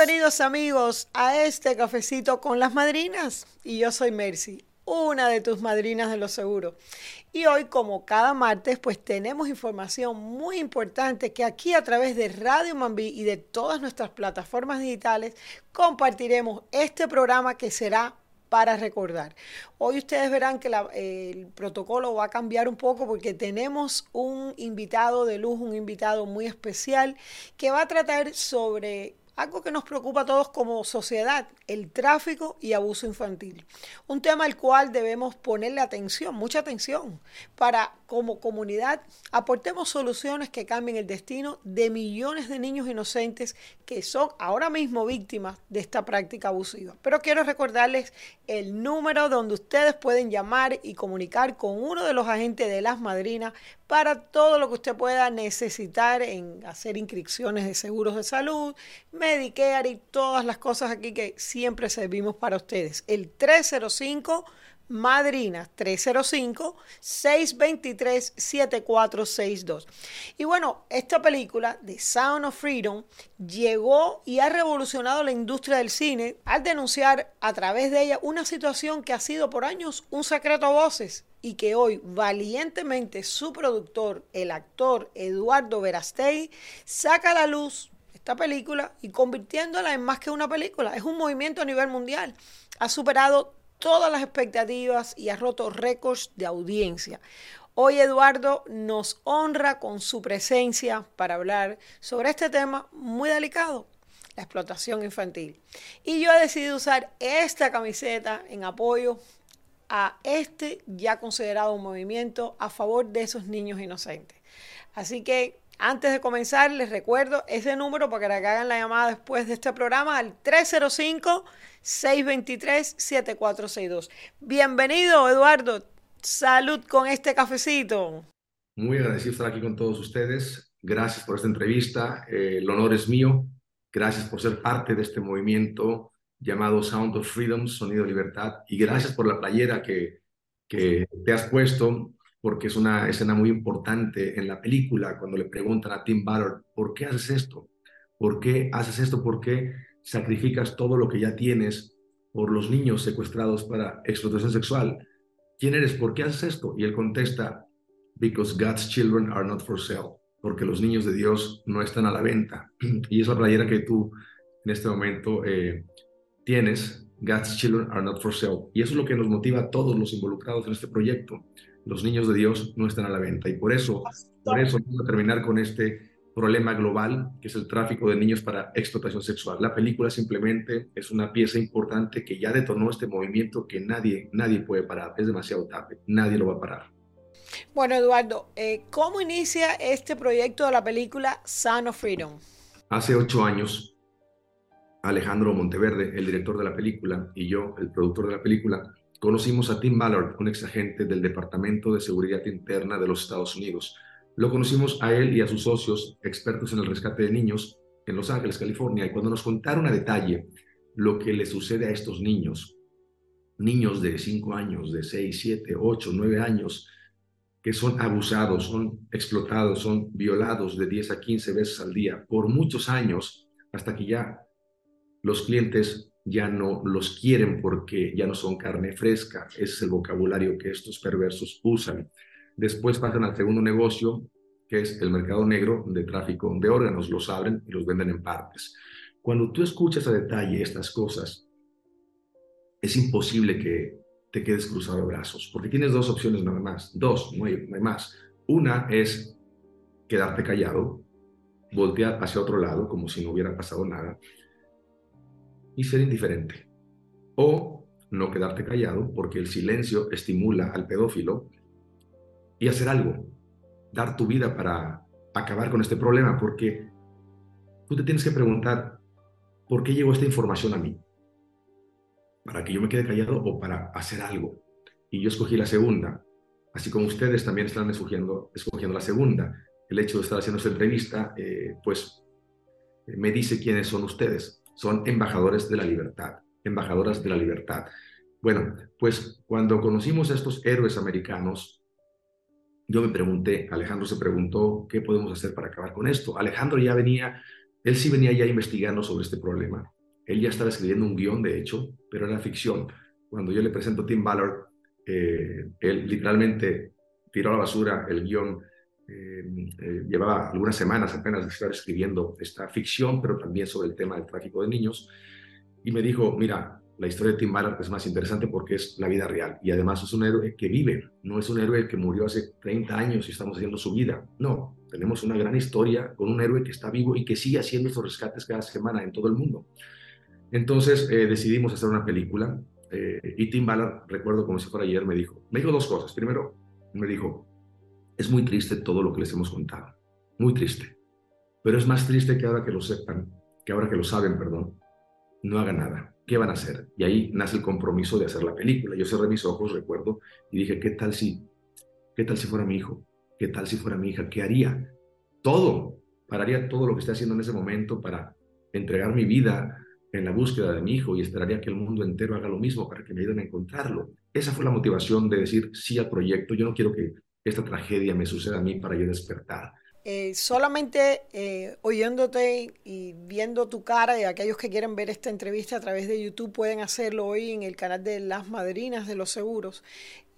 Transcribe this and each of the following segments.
Bienvenidos amigos a este cafecito con las madrinas. Y yo soy Mercy, una de tus madrinas de los seguros. Y hoy, como cada martes, pues tenemos información muy importante que aquí a través de Radio Mambí y de todas nuestras plataformas digitales compartiremos este programa que será para recordar. Hoy ustedes verán que el protocolo va a cambiar un poco porque tenemos un invitado de lujo, un invitado muy especial que va a tratar sobre algo que nos preocupa a todos como sociedad, el tráfico y abuso infantil. Un tema al cual debemos ponerle atención, mucha atención, para como comunidad aportemos soluciones que cambien el destino de millones de niños inocentes que son ahora mismo víctimas de esta práctica abusiva. Pero quiero recordarles el número donde ustedes pueden llamar y comunicar con uno de los agentes de las madrinas para todo lo que usted pueda necesitar en hacer inscripciones de seguros de salud, Medicare y todas las cosas aquí que siempre servimos para ustedes. El 305 Madrina 305-623-7462. Y bueno, esta película, The Sound of Freedom, llegó y ha revolucionado la industria del cine al denunciar a través de ella una situación que ha sido por años un secreto a voces y que hoy valientemente su productor, el actor Eduardo Verastei, saca a la luz esta película y convirtiéndola en más que una película. Es un movimiento a nivel mundial. Ha superado todas las expectativas y ha roto récords de audiencia. Hoy Eduardo nos honra con su presencia para hablar sobre este tema muy delicado, la explotación infantil. Y yo he decidido usar esta camiseta en apoyo a este ya considerado un movimiento a favor de esos niños inocentes. Así que antes de comenzar, les recuerdo ese número para que hagan la llamada después de este programa al 305-623-7462. Bienvenido, Eduardo. Salud con este cafecito. Muy agradecido estar aquí con todos ustedes. Gracias por esta entrevista. Eh, el honor es mío. Gracias por ser parte de este movimiento llamado Sound of Freedom, Sonido de Libertad. Y gracias por la playera que, que te has puesto porque es una escena muy importante en la película cuando le preguntan a Tim Ballard, ¿por qué haces esto? ¿Por qué haces esto? ¿Por qué sacrificas todo lo que ya tienes por los niños secuestrados para explotación sexual? ¿Quién eres? ¿Por qué haces esto? Y él contesta, because God's children are not for sale, porque los niños de Dios no están a la venta. Y es la playera que tú en este momento eh, tienes, God's children are not for sale. Y eso es lo que nos motiva a todos los involucrados en este proyecto los niños de Dios no están a la venta. Y por eso, por eso vamos a terminar con este problema global, que es el tráfico de niños para explotación sexual. La película simplemente es una pieza importante que ya detonó este movimiento que nadie, nadie puede parar. Es demasiado tarde, nadie lo va a parar. Bueno, Eduardo, eh, ¿cómo inicia este proyecto de la película Son of Freedom? Hace ocho años, Alejandro Monteverde, el director de la película, y yo, el productor de la película, Conocimos a Tim Ballard, un ex agente del Departamento de Seguridad Interna de los Estados Unidos. Lo conocimos a él y a sus socios, expertos en el rescate de niños, en Los Ángeles, California, y cuando nos contaron a detalle lo que le sucede a estos niños, niños de 5 años, de 6, 7, 8, 9 años, que son abusados, son explotados, son violados de 10 a 15 veces al día por muchos años, hasta que ya los clientes ya no los quieren porque ya no son carne fresca. Ese es el vocabulario que estos perversos usan. Después pasan al segundo negocio, que es el mercado negro de tráfico de órganos. Los abren y los venden en partes. Cuando tú escuchas a detalle estas cosas, es imposible que te quedes cruzado de brazos, porque tienes dos opciones nada más. Dos, no hay, no hay más. Una es quedarte callado, voltear hacia otro lado como si no hubiera pasado nada y ser indiferente. O no quedarte callado porque el silencio estimula al pedófilo y hacer algo, dar tu vida para acabar con este problema, porque tú te tienes que preguntar, ¿por qué llegó esta información a mí? ¿Para que yo me quede callado o para hacer algo? Y yo escogí la segunda, así como ustedes también están escogiendo, escogiendo la segunda. El hecho de estar haciendo esta entrevista, eh, pues me dice quiénes son ustedes son embajadores de la libertad, embajadoras de la libertad. Bueno, pues cuando conocimos a estos héroes americanos, yo me pregunté, Alejandro se preguntó, ¿qué podemos hacer para acabar con esto? Alejandro ya venía Él sí venía ya investigando sobre este problema. Él ya estaba escribiendo un guion, de hecho, pero era ficción. Cuando yo le presento a Tim Ballard, eh, él literalmente tiró a la basura el guion. Eh, eh, llevaba algunas semanas apenas de estar escribiendo esta ficción, pero también sobre el tema del tráfico de niños. Y me dijo, mira, la historia de Tim Ballard es más interesante porque es la vida real y además es un héroe que vive, no es un héroe que murió hace 30 años y estamos haciendo su vida. No, tenemos una gran historia con un héroe que está vivo y que sigue haciendo estos rescates cada semana en todo el mundo. Entonces eh, decidimos hacer una película y Tim Ballard, recuerdo como si fuera ayer, me dijo, me dijo dos cosas. Primero, me dijo, es muy triste todo lo que les hemos contado, muy triste, pero es más triste que ahora que lo sepan, que ahora que lo saben, perdón, no haga nada. ¿Qué van a hacer? Y ahí nace el compromiso de hacer la película. Yo cerré mis ojos, recuerdo, y dije, ¿qué tal si, qué tal si fuera mi hijo? ¿Qué tal si fuera mi hija? ¿Qué haría? Todo. Pararía todo lo que estoy haciendo en ese momento para entregar mi vida en la búsqueda de mi hijo y esperaría que el mundo entero haga lo mismo para que me ayuden a encontrarlo. Esa fue la motivación de decir sí al proyecto. Yo no quiero que esta tragedia me suceda a mí para yo despertar. Eh, solamente eh, oyéndote y viendo tu cara y aquellos que quieren ver esta entrevista a través de YouTube pueden hacerlo hoy en el canal de Las Madrinas de los Seguros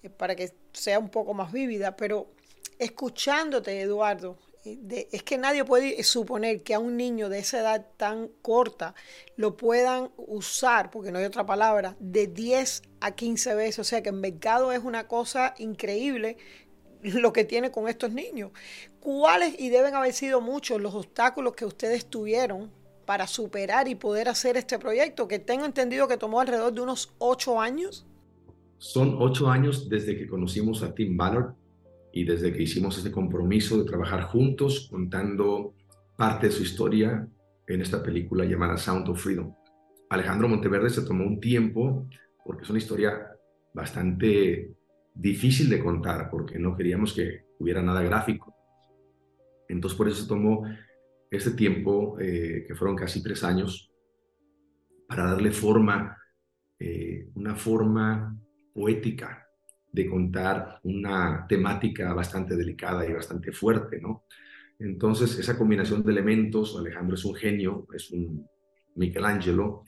eh, para que sea un poco más vívida, pero escuchándote Eduardo, es que nadie puede suponer que a un niño de esa edad tan corta lo puedan usar, porque no hay otra palabra, de 10 a 15 veces. O sea que el mercado es una cosa increíble lo que tiene con estos niños. ¿Cuáles, y deben haber sido muchos, los obstáculos que ustedes tuvieron para superar y poder hacer este proyecto, que tengo entendido que tomó alrededor de unos ocho años? Son ocho años desde que conocimos a Tim Ballard y desde que hicimos este compromiso de trabajar juntos contando parte de su historia en esta película llamada Sound of Freedom. Alejandro Monteverde se tomó un tiempo porque es una historia bastante difícil de contar porque no queríamos que hubiera nada gráfico. Entonces por eso se tomó este tiempo, eh, que fueron casi tres años, para darle forma, eh, una forma poética de contar una temática bastante delicada y bastante fuerte, ¿no? Entonces, esa combinación de elementos, Alejandro es un genio, es un Michelangelo,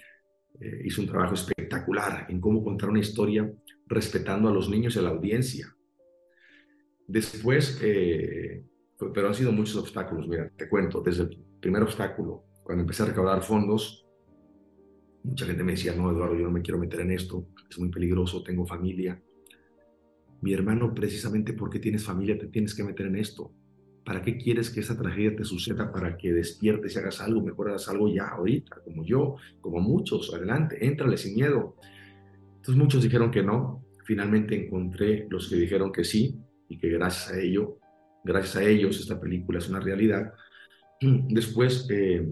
eh, hizo un trabajo espectacular en cómo contar una historia respetando a los niños y a la audiencia. Después, eh, pero han sido muchos obstáculos, mira, te cuento, desde el primer obstáculo, cuando empecé a recaudar fondos, mucha gente me decía, no, Eduardo, yo no me quiero meter en esto, es muy peligroso, tengo familia. Mi hermano, precisamente porque tienes familia, te tienes que meter en esto. ¿Para qué quieres que esa tragedia te suceda? Para que despiertes y hagas algo, mejor hagas algo ya ahorita, como yo, como muchos, adelante, éntrale sin miedo. Entonces muchos dijeron que no. Finalmente encontré los que dijeron que sí y que gracias a ello, gracias a ellos, esta película es una realidad. Después, eh,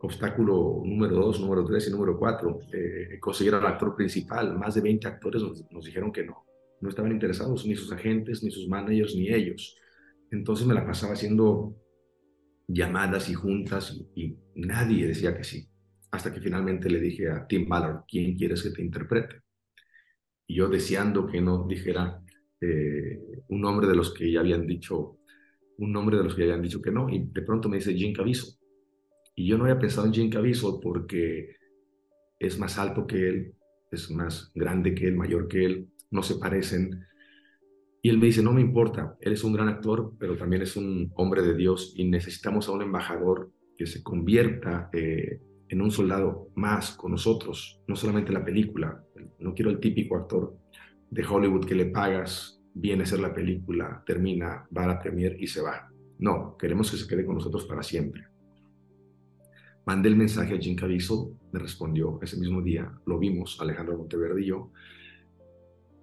obstáculo número dos, número tres y número cuatro, eh, conseguir al actor principal. Más de 20 actores nos dijeron que no. No estaban interesados ni sus agentes, ni sus managers, ni ellos. Entonces me la pasaba haciendo llamadas y juntas y, nadie decía que sí. Hasta que finalmente le dije a Tim Ballard, ¿quién quieres que te interprete? Y yo deseando que no dijera eh, un nombre de los que ya habían dicho, un nombre de los que ya habían dicho que no, y de pronto me dice Jim Caviezel. Y yo no había pensado en Jim Caviezel porque es más alto que él, es más grande que él, mayor que él, no se parecen, y él me dice, no me importa, él es un gran actor, pero también es un hombre de Dios y necesitamos a un embajador que se convierta eh, en un soldado más con nosotros, no solamente la película. No quiero el típico actor de Hollywood que le pagas, viene a hacer la película, termina, va a la premier y se va. No, queremos que se quede con nosotros para siempre. Mandé el mensaje a Jim Caviezel, me respondió ese mismo día, lo vimos, Alejandro Monteverde y yo,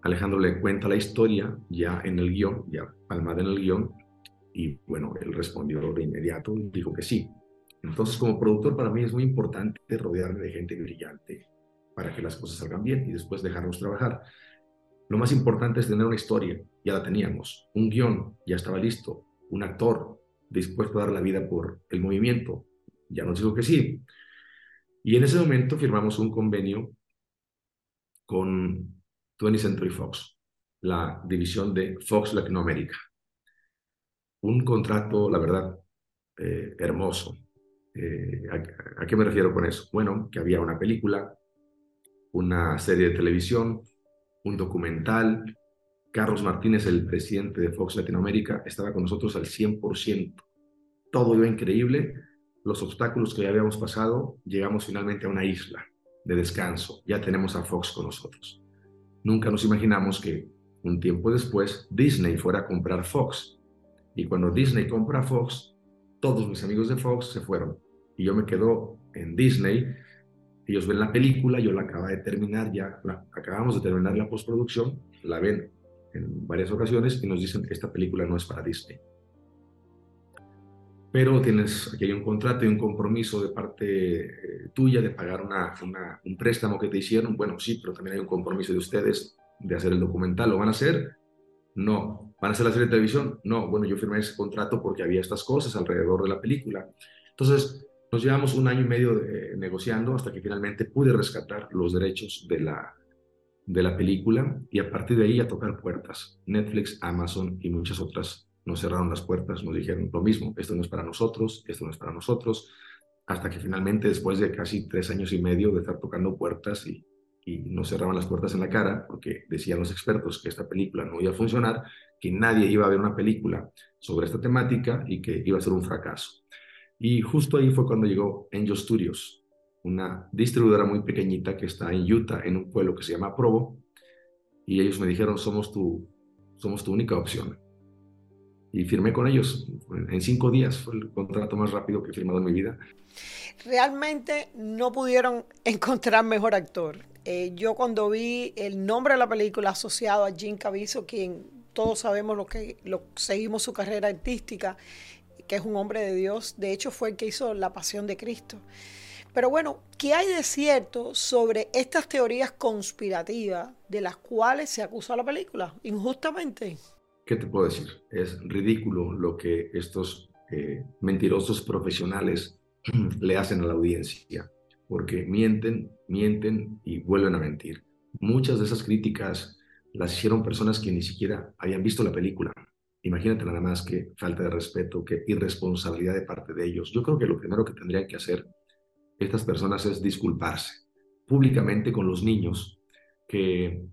Alejandro le cuenta la historia ya en el guion, ya palmada en el guion, y bueno, él respondió de inmediato y dijo que sí. Entonces, como productor, para mí es muy importante rodearme de gente brillante para que las cosas salgan bien y después dejarnos trabajar. Lo más importante es tener una historia, ya la teníamos, un guion, ya estaba listo, un actor dispuesto a dar la vida por el movimiento, ya nos dijo que sí. Y en ese momento firmamos un convenio con 20th Century Fox, la división de Fox Latinoamérica. Un contrato, la verdad, eh, hermoso. Eh, ¿a, ¿A qué me refiero con eso? Bueno, que había una película, una serie de televisión, un documental. Carlos Martínez, el presidente de Fox Latinoamérica, estaba con nosotros al 100%. Todo iba increíble. Los obstáculos que ya habíamos pasado, llegamos finalmente a una isla de descanso. Ya tenemos a Fox con nosotros. Nunca nos imaginamos que un tiempo después Disney fuera a comprar Fox. Y cuando Disney compra Fox, todos mis amigos de Fox se fueron. Y yo me quedo en Disney. Ellos ven la película, yo la acabo de terminar ya, acabamos de terminar la postproducción, la ven en varias ocasiones y nos dicen esta película no es para Disney. Pero tienes aquí hay un contrato y un compromiso de parte eh, tuya de pagar una, un préstamo que te hicieron. Bueno, sí, pero también hay un compromiso de ustedes de hacer el documental. ¿Lo van a hacer? No. ¿Van a hacer la serie de televisión? No. Bueno, yo firmé ese contrato porque había estas cosas alrededor de la película. Entonces, nos llevamos un año y medio negociando hasta que finalmente pude rescatar los derechos de la, de la película y a partir de ahí a tocar puertas. Netflix, Amazon y muchas otras nos cerraron las puertas, nos dijeron lo mismo, esto no es para nosotros, esto no es para nosotros, hasta que finalmente después de casi tres años y medio de estar tocando puertas y y nos cerraban las puertas en la cara porque decían los expertos que esta película no iba a funcionar, que nadie iba a ver una película sobre esta temática y que iba a ser un fracaso. Y justo ahí fue cuando llegó Angel Studios, una distribuidora muy pequeñita que está en Utah, en un pueblo que se llama Provo, y ellos me dijeron, somos tu, somos tu única opción. Y firmé con ellos. En cinco días fue el contrato más rápido que he firmado en mi vida. Realmente no pudieron encontrar mejor actor. Eh, yo cuando vi el nombre de la película asociado a Jim Caviezel, quien todos sabemos lo que lo, seguimos su carrera artística, que es un hombre de Dios, de hecho fue el que hizo La Pasión de Cristo. Pero bueno, ¿qué hay de cierto sobre estas teorías conspirativas de las cuales se acusa la película injustamente? ¿Qué te puedo decir? Es ridículo lo que estos eh, mentirosos profesionales le hacen a la audiencia porque mienten, mienten y vuelven a mentir. Muchas de esas críticas las hicieron personas que ni siquiera habían visto la película. Imagínate nada más que falta de respeto, que irresponsabilidad de parte de ellos. Yo creo que lo primero que tendrían que hacer estas personas es disculparse públicamente con los niños que,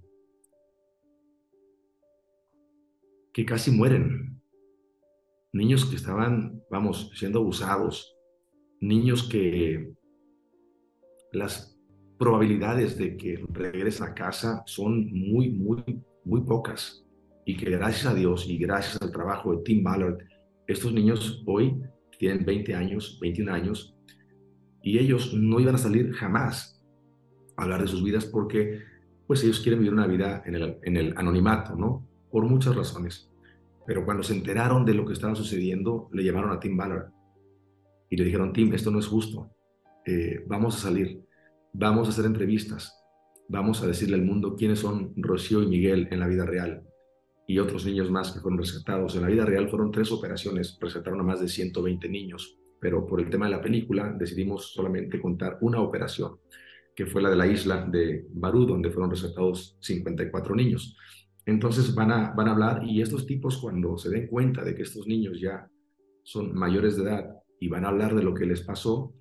que casi mueren. Niños que estaban, vamos, siendo abusados. Niños que las probabilidades de que regresen a casa son muy, muy, muy pocas. Y que gracias a Dios y gracias al trabajo de Tim Ballard, estos niños hoy tienen 20 años, 21 años, y ellos no iban a salir jamás a hablar de sus vidas porque pues ellos quieren vivir una vida en el, en el anonimato, ¿no? Por muchas razones. Pero cuando se enteraron de lo que estaba sucediendo, le llamaron a Tim Ballard y le dijeron, Tim, esto no es justo. Eh, vamos a salir, vamos a hacer entrevistas, vamos a decirle al mundo quiénes son Rocío y Miguel en la vida real y otros niños más que fueron rescatados. En la vida real fueron tres operaciones, rescataron a más de 120 niños, pero por el tema de la película decidimos solamente contar una operación, que fue la de la isla de Barú, donde fueron rescatados 54 niños. Entonces van a, van a hablar y estos tipos cuando se den cuenta de que estos niños ya son mayores de edad y van a hablar de lo que les pasó,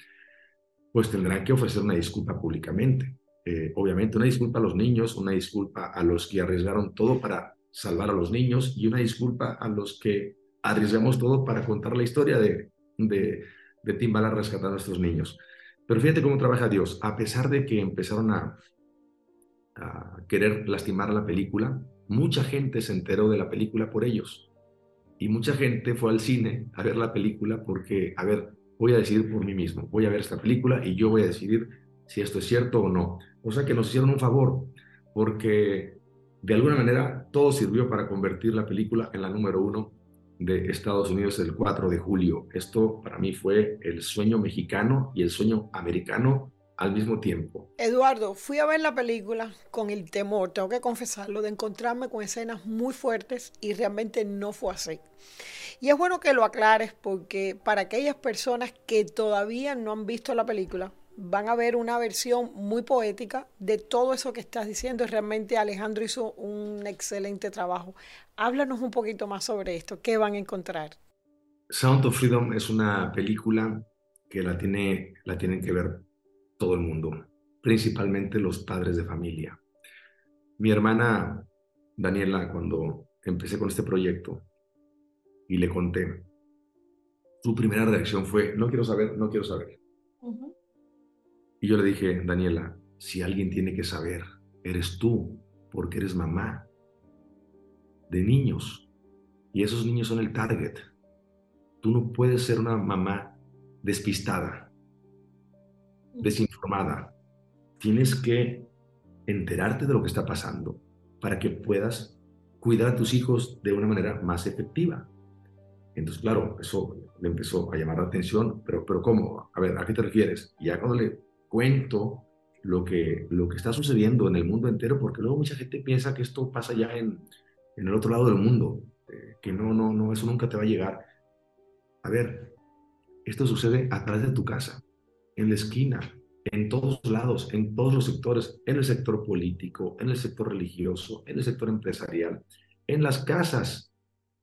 pues tendrán que ofrecer una disculpa públicamente. Eh, obviamente una disculpa a los niños, una disculpa a los que arriesgaron todo para salvar a los niños y una disculpa a los que arriesgamos todo para contar la historia de, de, de Tim Ballard rescatando a nuestros niños. Pero fíjate cómo trabaja Dios. A pesar de que empezaron a, a querer lastimar la película, mucha gente se enteró de la película por ellos. Y mucha gente fue al cine a ver la película porque, a ver, voy a decidir por mí mismo, voy a ver esta película y yo voy a decidir si esto es cierto o no. O sea que nos hicieron un favor, porque de alguna manera todo sirvió para convertir la película en la número uno de Estados Unidos el 4 de julio. Esto para mí fue el sueño mexicano y el sueño americano al mismo tiempo. Eduardo, fui a ver la película con el temor, tengo que confesarlo, de encontrarme con escenas muy fuertes y realmente no fue así. Y es bueno que lo aclares porque para aquellas personas que todavía no han visto la película, van a ver una versión muy poética de todo eso que estás diciendo realmente Alejandro hizo un excelente trabajo. Háblanos un poquito más sobre esto, ¿qué van a encontrar? Sound of Freedom es una película que la, tiene, la tienen que ver todo el mundo, principalmente los padres de familia. Mi hermana Daniela, cuando empecé con este proyecto y le conté, su primera reacción fue, no quiero saber, no quiero saber. Y yo le dije, Daniela, si alguien tiene que saber, eres tú, porque eres mamá de niños. Y esos niños son el target. Tú no puedes ser una mamá despistada, desinformada. Tienes que enterarte de lo que está pasando para que puedas cuidar a tus hijos de una manera más efectiva. Entonces, claro, eso le empezó a llamar la atención, pero, pero ¿cómo? A ver, ¿a qué te refieres? Y ya cuando le cuento lo que, lo que está sucediendo en el mundo entero, porque luego mucha gente piensa que esto pasa ya en, en el otro lado del mundo, eh, que no, no, no, eso nunca te va a llegar. A ver, esto sucede a través de tu casa, en la esquina, en todos lados, en todos los sectores, en el sector político, en el sector religioso, en el sector empresarial, en las casas.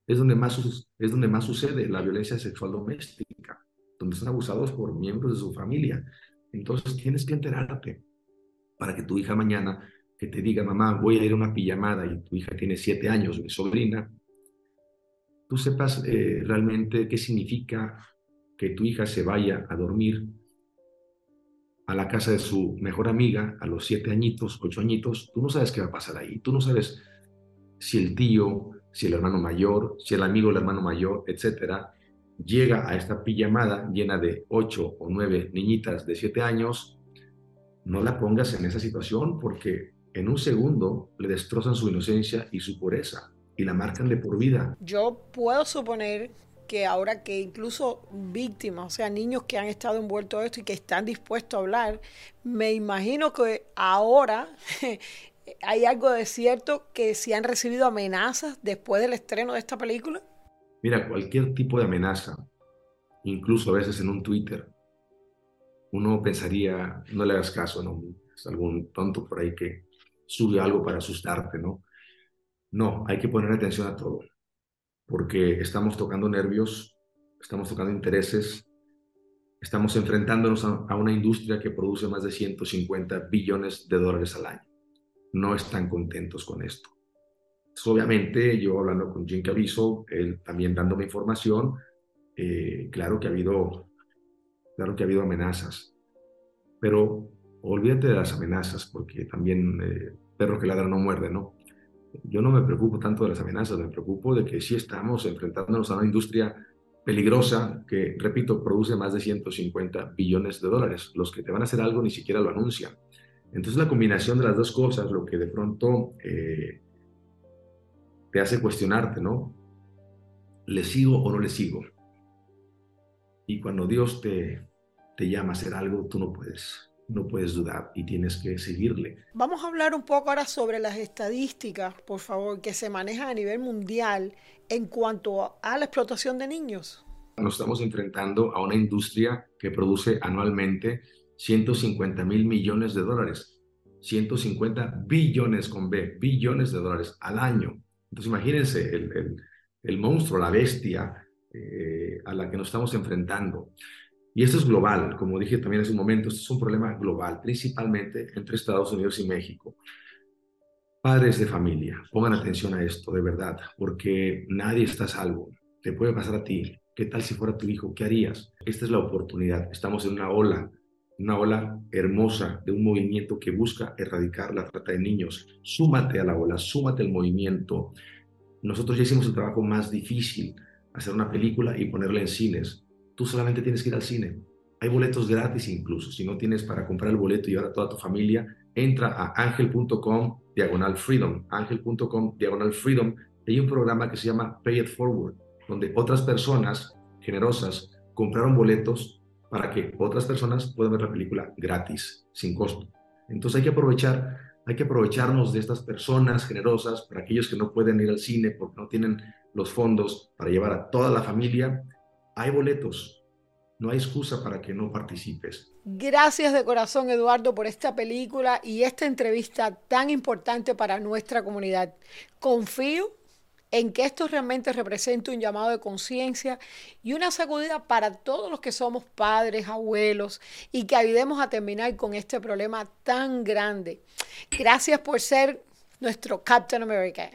Es donde más, es donde más sucede la violencia sexual doméstica, donde son abusados por miembros de su familia. Entonces tienes que enterarte para que tu hija mañana, que te diga, mamá, voy a ir a una pijamada y tu hija tiene siete años, mi sobrina, tú sepas eh, realmente qué significa que tu hija se vaya a dormir a la casa de su mejor amiga a los siete añitos, ocho añitos, tú no sabes qué va a pasar ahí, tú no sabes si el tío, si el hermano mayor, si el amigo del hermano mayor, etcétera, llega a esta pijamada llena de ocho o nueve niñitas de siete años, no la pongas en esa situación porque en un segundo le destrozan su inocencia y su pureza y la marcan de por vida. Yo puedo suponer que ahora que incluso víctimas, o sea, niños que han estado envueltos en esto y que están dispuestos a hablar, me imagino que ahora hay algo de cierto que si han recibido amenazas después del estreno de esta película. Mira, cualquier tipo de amenaza, incluso a veces en un Twitter, uno pensaría, no le hagas caso, ¿no? Es algún tonto por ahí que sube algo para asustarte, ¿no? No, hay que poner atención a todo porque estamos tocando nervios, estamos tocando intereses, estamos enfrentándonos a, una industria que produce más de 150 billones de dólares al año. No están contentos con esto. obviamente, yo hablando con Jim Caviezel, él también dándome información, eh, claro que ha habido, claro que ha habido amenazas, pero olvídate de las amenazas, porque también eh, perro que ladra no muerde, ¿no? Yo no me preocupo tanto de las amenazas, me preocupo de que sí estamos enfrentándonos a una industria peligrosa que, repito, produce más de 150 billones de dólares. Los que te van a hacer algo ni siquiera lo anuncian. Entonces la combinación de las dos cosas, lo que de pronto eh, te hace cuestionarte, ¿no? ¿Le sigo o no le sigo? Y cuando Dios te, te llama a hacer algo, tú no puedes no puedes dudar y tienes que seguirle. Vamos a hablar un poco ahora sobre las estadísticas, por favor, que se manejan a nivel mundial en cuanto a la explotación de niños. Nos estamos enfrentando a una industria que produce anualmente 150 mil millones de dólares. 150 billones con B, billones de dólares al año. Entonces imagínense el, el, monstruo, la bestia eh, a la que nos estamos enfrentando. Y esto es global, como dije también hace un momento, esto es un problema global, principalmente entre Estados Unidos y México. Padres de familia, pongan atención a esto, de verdad, porque nadie está salvo. Te puede pasar a ti. ¿Qué tal si fuera tu hijo? ¿Qué harías? Esta es la oportunidad. Estamos en una ola, una ola hermosa de un movimiento que busca erradicar la trata de niños. Súmate a la ola, súmate al movimiento. Nosotros ya hicimos el trabajo más difícil, hacer una película y ponerla en cines tú solamente tienes que ir al cine. Hay boletos gratis incluso. Si no tienes para comprar el boleto y llevar a toda tu familia, entra a angel.com diagonal freedom. Angel.com diagonal freedom. Hay un programa que se llama Pay It Forward, donde otras personas generosas compraron boletos para que otras personas puedan ver la película gratis, sin costo. Entonces hay que aprovechar, hay que aprovecharnos de estas personas generosas para aquellos que no pueden ir al cine porque no tienen los fondos para llevar a toda la familia hay boletos, no hay excusa para que no participes. Gracias de corazón, Eduardo, por esta película y esta entrevista tan importante para nuestra comunidad. Confío en que esto realmente represente un llamado de conciencia y una sacudida para todos los que somos padres, abuelos y que ayudemos a terminar con este problema tan grande. Gracias por ser nuestro Captain America.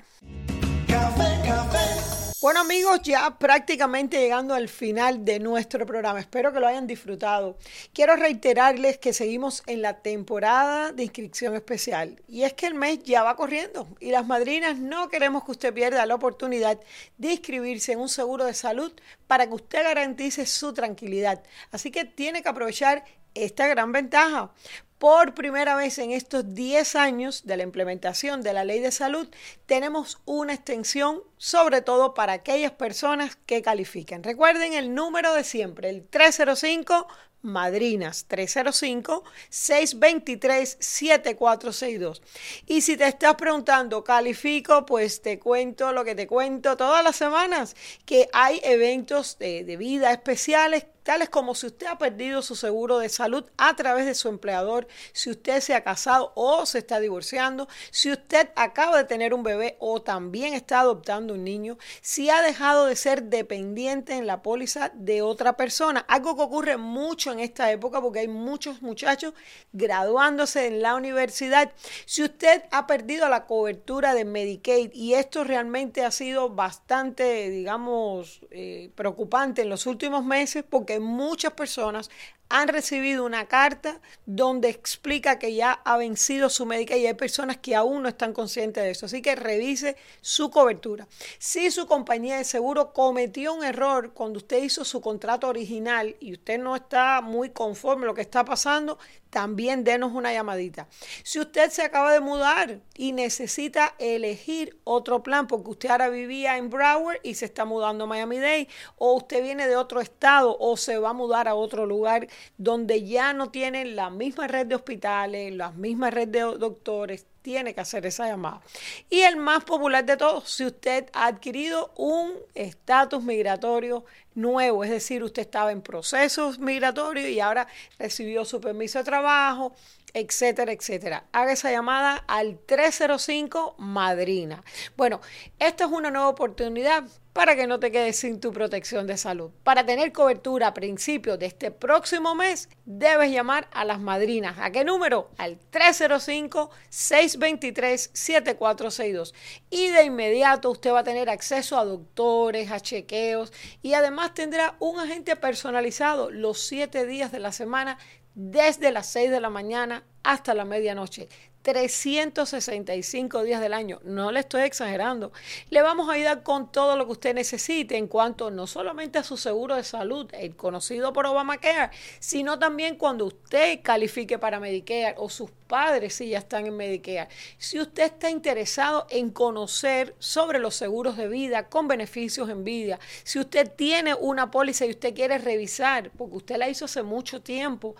Bueno amigos, ya prácticamente llegando al final de nuestro programa. Espero que lo hayan disfrutado. Quiero reiterarles que seguimos en la temporada de inscripción especial. Y es que el mes ya va corriendo y las madrinas no queremos que usted pierda la oportunidad de inscribirse en un seguro de salud para que usted garantice su tranquilidad. Así que tiene que aprovechar esta gran ventaja. Por primera vez en estos 10 años de la implementación de la ley de salud, tenemos una extensión, sobre todo para aquellas personas que califiquen. Recuerden el número de siempre, el 305 Madrinas 305-623-7462. Y si te estás preguntando, ¿califico? Pues te cuento lo que te cuento todas las semanas, que hay eventos de, de vida especiales tales como si usted ha perdido su seguro de salud a través de su empleador, si usted se ha casado o se está divorciando, si usted acaba de tener un bebé o también está adoptando un niño, si ha dejado de ser dependiente en la póliza de otra persona, algo que ocurre mucho en esta época porque hay muchos muchachos graduándose en la universidad, si usted ha perdido la cobertura de Medicaid y esto realmente ha sido bastante, digamos, eh, preocupante en los últimos meses porque muchas personas han recibido una carta donde explica que ya ha vencido su médica y hay personas que aún no están conscientes de eso. Así que revise su cobertura. Si su compañía de seguro cometió un error cuando usted hizo su contrato original y usted no está muy conforme a lo que está pasando, también denos una llamadita. Si usted se acaba de mudar y necesita elegir otro plan porque usted ahora vivía en Broward y se está mudando a Miami-Dade o usted viene de otro estado o se va a mudar a otro lugar donde ya no tienen la misma red de hospitales, la misma red de doctores, tiene que hacer esa llamada. Y el más popular de todos, si usted ha adquirido un estatus migratorio nuevo, es decir, usted estaba en procesos migratorios y ahora recibió su permiso de trabajo, etcétera, etcétera. Haga esa llamada al 305 Madrina. Bueno, esta es una nueva oportunidad para que no te quedes sin tu protección de salud. Para tener cobertura a principios de este próximo mes, debes llamar a las madrinas. ¿A qué número? Al 305-623-7462. Y de inmediato usted va a tener acceso a doctores, a chequeos y además tendrá un agente personalizado los siete días de la semana desde las 6 de la mañana hasta la medianoche. 365 días del año. No le estoy exagerando. Le vamos a ayudar con todo lo que usted necesite en cuanto no solamente a su seguro de salud, el conocido por Obamacare, sino también cuando usted califique para Medicare o sus padres si ya están en Medicare. Si usted está interesado en conocer sobre los seguros de vida con beneficios en vida, si usted tiene una póliza y usted quiere revisar, porque usted la hizo hace mucho tiempo,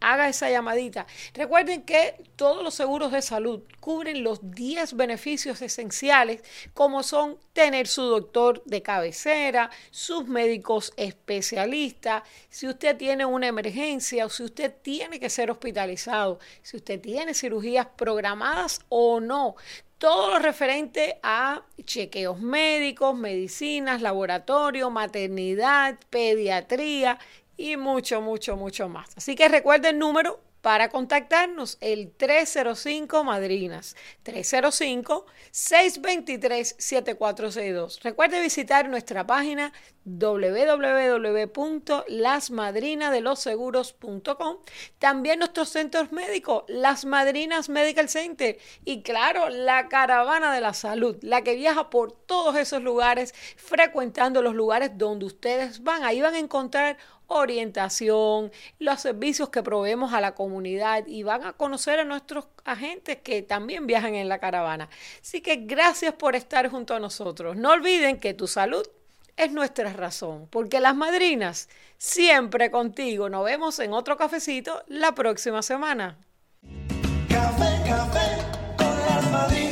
haga esa llamadita. Recuerden que todos los seguros de salud cubren los 10 beneficios esenciales como son tener su doctor de cabecera, sus médicos especialistas, si usted tiene una emergencia o si usted tiene que ser hospitalizado, si usted tiene cirugías programadas o no todo lo referente a chequeos médicos, medicinas, laboratorio, maternidad, pediatría y mucho, mucho, mucho más. Así que recuerden el número para contactarnos, el 305 Madrinas, 305-623-7462. Recuerde visitar nuestra página www.lasmadrinadeloseguros.com. También nuestros centros médicos, Las Madrinas Medical Center y claro, la Caravana de la Salud, la que viaja por todos esos lugares, frecuentando los lugares donde ustedes van. Ahí van a encontrar orientación, los servicios que proveemos a la comunidad y van a conocer a nuestros agentes que también viajan en la caravana. Así que gracias por estar junto a nosotros. No olviden que tu salud es nuestra razón, porque las madrinas siempre contigo. Nos vemos en otro cafecito la próxima semana. Café, café con las madrinas.